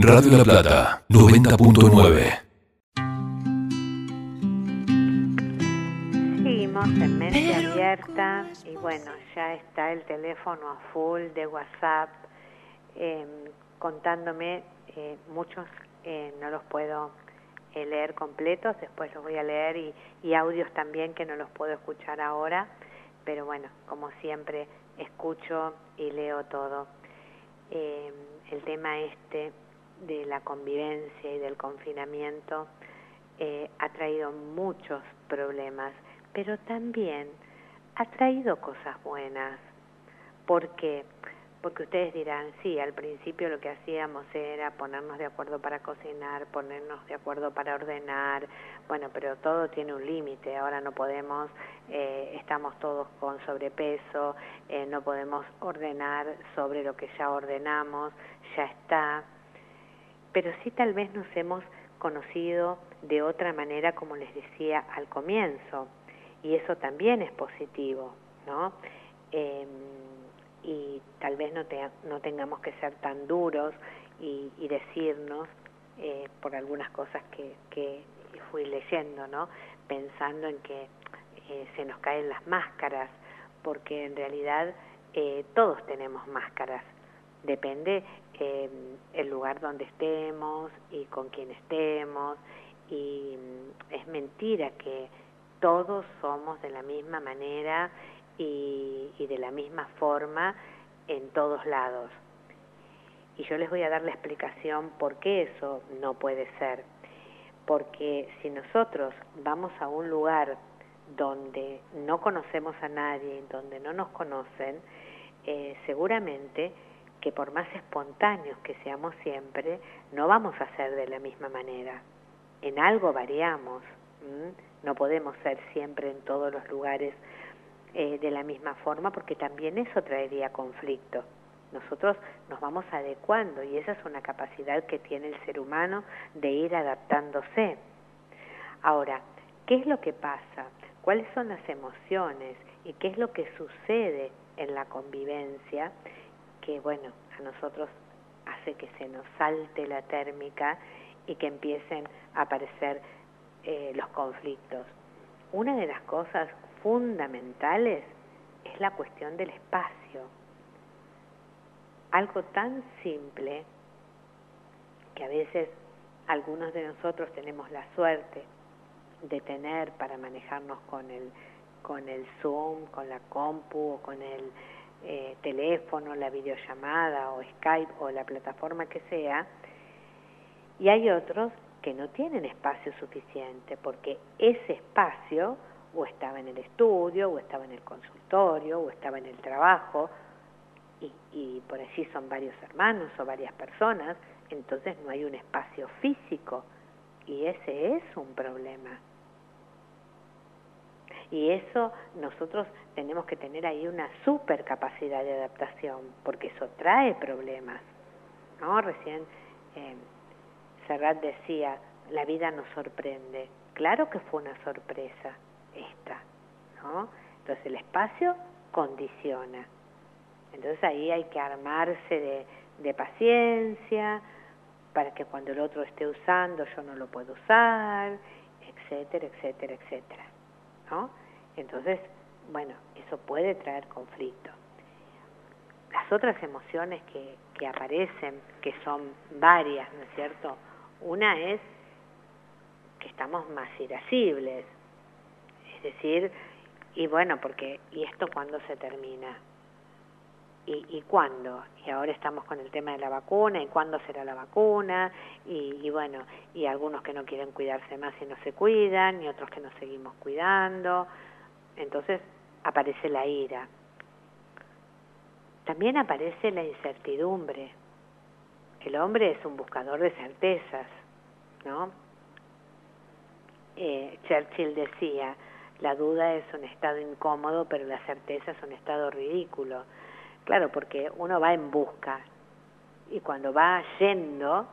Radio La Plata, 90.9. Seguimos en mente abierta y bueno, ya está el teléfono a full de WhatsApp em, contándome, eh, muchos eh, no los puedo eh, leer completos, después los voy a leer y, y audios también que no los puedo escuchar ahora, pero bueno, como siempre, escucho y leo todo. Em, el tema este de la convivencia y del confinamiento ha traído muchos problemas pero también ha traído cosas buenas. ¿Por qué? Porque ustedes dirán, sí, al principio lo que hacíamos era ponernos de acuerdo para cocinar, ponernos de acuerdo para ordenar, bueno, pero todo tiene un límite, ahora no podemos, eh, estamos todos con sobrepeso, eh, no podemos ordenar sobre lo que ya ordenamos, ya está, pero sí tal vez nos hemos conocido de otra manera, como les decía al comienzo y eso también es positivo, ¿no? Em, y tal vez no, no tengamos que ser tan duros y, decirnos eh, por algunas cosas que, que, fui leyendo, ¿no? Pensando en que eh, se nos caen las máscaras, porque en realidad eh, todos tenemos máscaras, depende em, el lugar donde estemos y con quién estemos, y mm, es mentira que todos somos de la misma manera y, de la misma forma en todos lados. Y yo les voy a dar la explicación por qué eso no puede ser. Porque si nosotros vamos a un lugar donde no conocemos a nadie, donde no nos conocen, eh, seguramente que por más espontáneos que seamos siempre, no vamos a ser de la misma manera. En algo variamos no podemos ser siempre en todos los lugares eh, de la misma forma porque también eso traería conflicto. Nosotros nos vamos adecuando y esa es una capacidad que tiene el ser humano de ir adaptándose. Ahora, ¿qué es lo que pasa? ¿Cuáles son las emociones? ¿Y qué es lo que sucede en la convivencia? Que bueno, a nosotros hace que se nos salte la térmica y que empiecen a aparecer eh, los conflictos. Una de las cosas fundamentales es la cuestión del espacio. Algo tan simple que a veces algunos de nosotros tenemos la suerte de tener para manejarnos con el, con el Zoom, con la compu o con el eh, teléfono, la videollamada o Skype o la plataforma que sea, y hay otros que no tienen espacio suficiente, porque ese espacio o estaba en el estudio, o estaba en el consultorio, o estaba en el trabajo, y, y por allí son varios hermanos o varias personas, entonces no hay un espacio físico, y ese es un problema. Y eso nosotros tenemos que tener ahí una super capacidad de adaptación, porque eso trae problemas. ¿no? Recién eh, Serrat decía, la vida nos sorprende. Claro que fue una sorpresa esta, ¿no? Entonces el espacio condiciona. Entonces ahí hay que armarse de, paciencia para que cuando el otro esté usando yo no lo puedo usar, etcétera, etcétera, etcétera. ¿No? Entonces, bueno, eso puede traer conflicto. Las otras emociones que, que aparecen, que son varias, ¿no es cierto? Una es que estamos más irascibles. Es decir, y bueno, porque, ¿y esto cuándo se termina? ¿Y, ¿Y cuándo? Y ahora estamos con el tema de la vacuna, ¿y cuándo será la vacuna? Y, y bueno, y algunos que no quieren cuidarse más y no se cuidan, y otros que nos seguimos cuidando. Entonces aparece la ira. También aparece la incertidumbre el hombre es un buscador de certezas, ¿no? Eh, Churchill decía, la duda es un estado incómodo, pero la certeza es un estado ridículo. Claro, porque uno va en busca y cuando va yendo,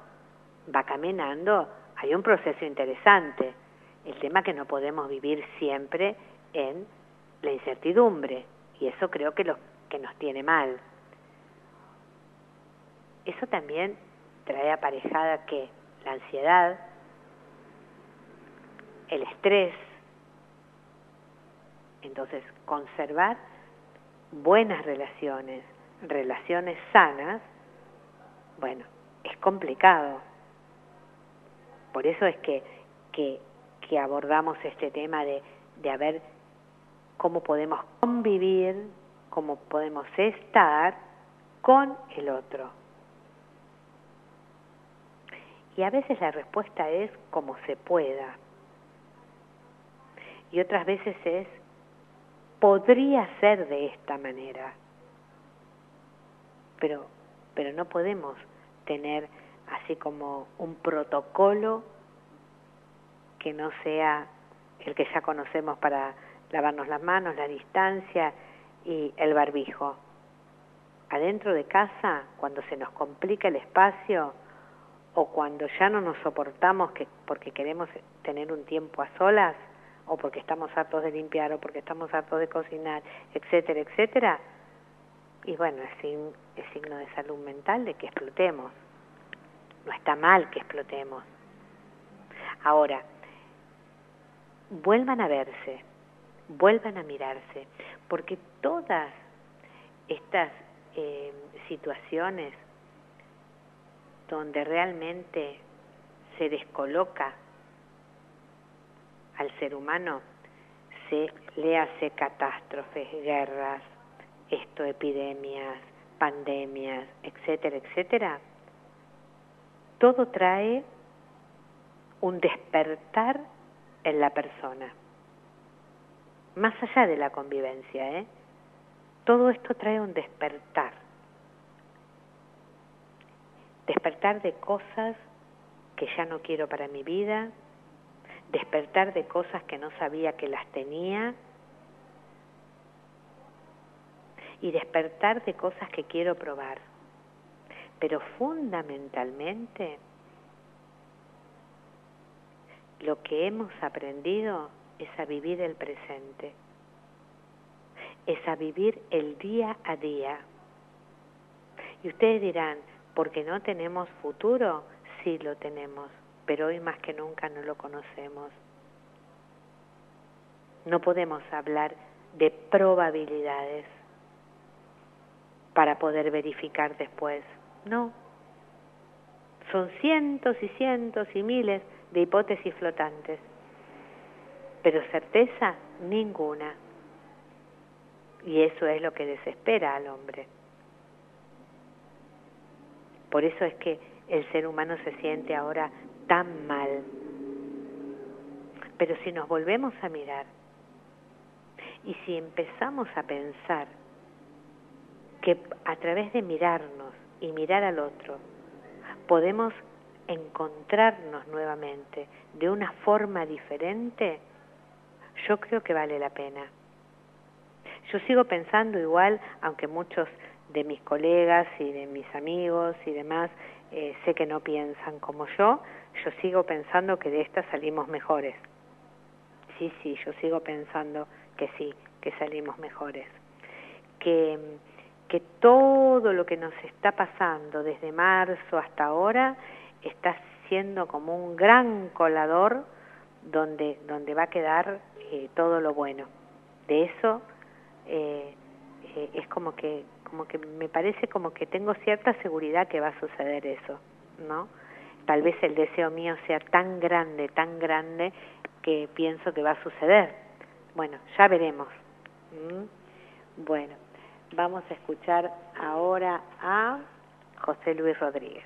va caminando, hay un proceso interesante. El tema que no podemos vivir siempre en la incertidumbre y eso creo que lo que nos tiene mal eso también trae aparejada que la ansiedad, el estrés, entonces conservar buenas relaciones, relaciones sanas, bueno, es complicado. Por eso es que, que, que abordamos este tema de, de a ver cómo podemos convivir, cómo podemos estar con el otro. Y a veces la respuesta es como se pueda. Y otras veces es, podría ser de esta manera. Pero, pero no podemos tener así como un protocolo que no sea el que ya conocemos para lavarnos las manos, la distancia y el barbijo. Adentro de casa, cuando se nos complica el espacio o cuando ya no nos soportamos que, porque queremos tener un tiempo a solas o porque estamos hartos de limpiar o porque estamos hartos de cocinar, etcétera, etcétera, y bueno, es, signo de salud mental de que explotemos. No está mal que explotemos. Ahora, vuelvan a verse, vuelvan a mirarse, porque todas estas eh, situaciones donde realmente se descoloca al ser humano, se le hace catástrofes, guerras, esto, epidemias, pandemias, etcétera, etcétera, todo trae un despertar en la persona, más allá de la convivencia, ¿eh? Todo esto trae un despertar, despertar de cosas que ya no quiero para mi vida, despertar de cosas que no sabía que las tenía y despertar de cosas que quiero probar. Pero fundamentalmente lo que hemos aprendido es a vivir el presente, es a vivir el día a día. Y ustedes dirán, ¿porque no tenemos futuro? Sí lo tenemos, pero hoy más que nunca no lo conocemos. No podemos hablar de probabilidades para poder verificar después. No. Son cientos y cientos y miles de hipótesis flotantes, pero certeza ninguna. Y eso es lo que desespera al hombre. Por eso es que el ser humano se siente ahora tan mal. Pero si nos volvemos a mirar y si empezamos a pensar que a través de mirarnos y mirar al otro podemos encontrarnos nuevamente de una forma diferente, yo creo que vale la pena. Yo sigo pensando igual, aunque muchos de mis colegas y de mis amigos y demás eh, sé que no piensan como yo, yo sigo pensando que de esta salimos mejores. Sí, sí, yo sigo pensando que sí, que salimos mejores. Que que todo lo que nos está pasando desde marzo hasta ahora está siendo como un gran colador donde, donde va a quedar eh, todo lo bueno. De eso eh, eh, es como que, como que me parece como que tengo cierta seguridad que va a suceder eso, ¿no? Tal vez el deseo mío sea tan grande, tan grande, que pienso que va a suceder. Bueno, ya veremos. ¿Mm? Bueno. Vamos a escuchar ahora a José Luis Rodríguez.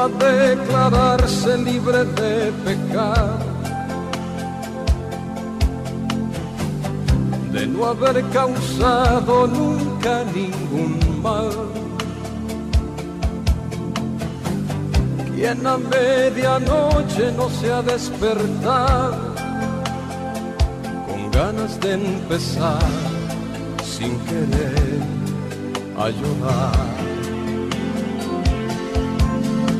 A declararse libre de pecado, de no haber causado nunca ningún mal. Quien a medianoche no se ha despertado con ganas de empezar sin querer a llorar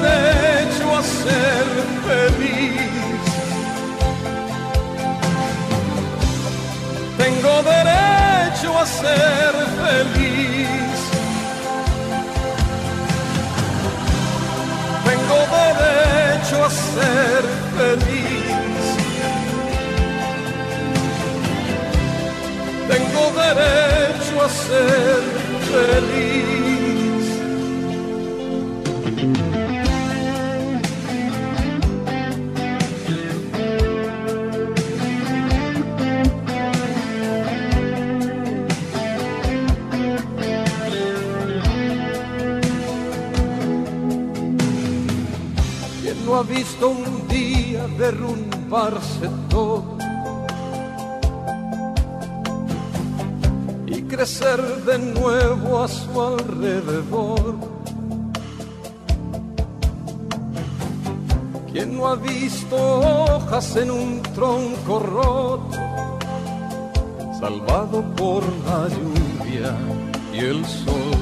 derecho a ser feliz. Tengo derecho a ser feliz. Tengo derecho a ser feliz. Tengo derecho a ser feliz. Visto un día derrumbarse todo y crecer de nuevo a su alrededor. ¿Quién no ha visto hojas en un tronco roto, salvado por la lluvia y el sol?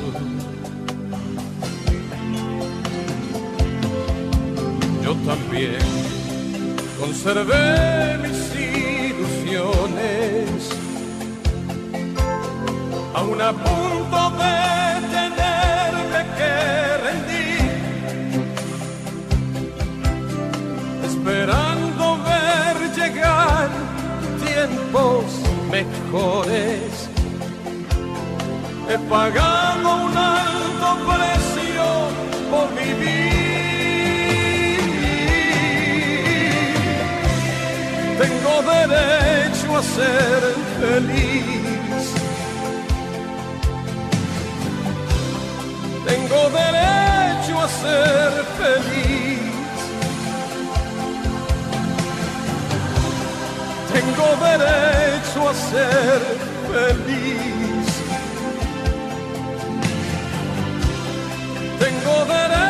También conservé mis ilusiones, a punto de tenerme que rendir, esperando ver llegar tiempos mejores. He pagado un alto precio por vivir. tengo derecho a ser feliz. Tengo derecho a ser feliz. Tengo derecho a ser feliz. Tengo derecho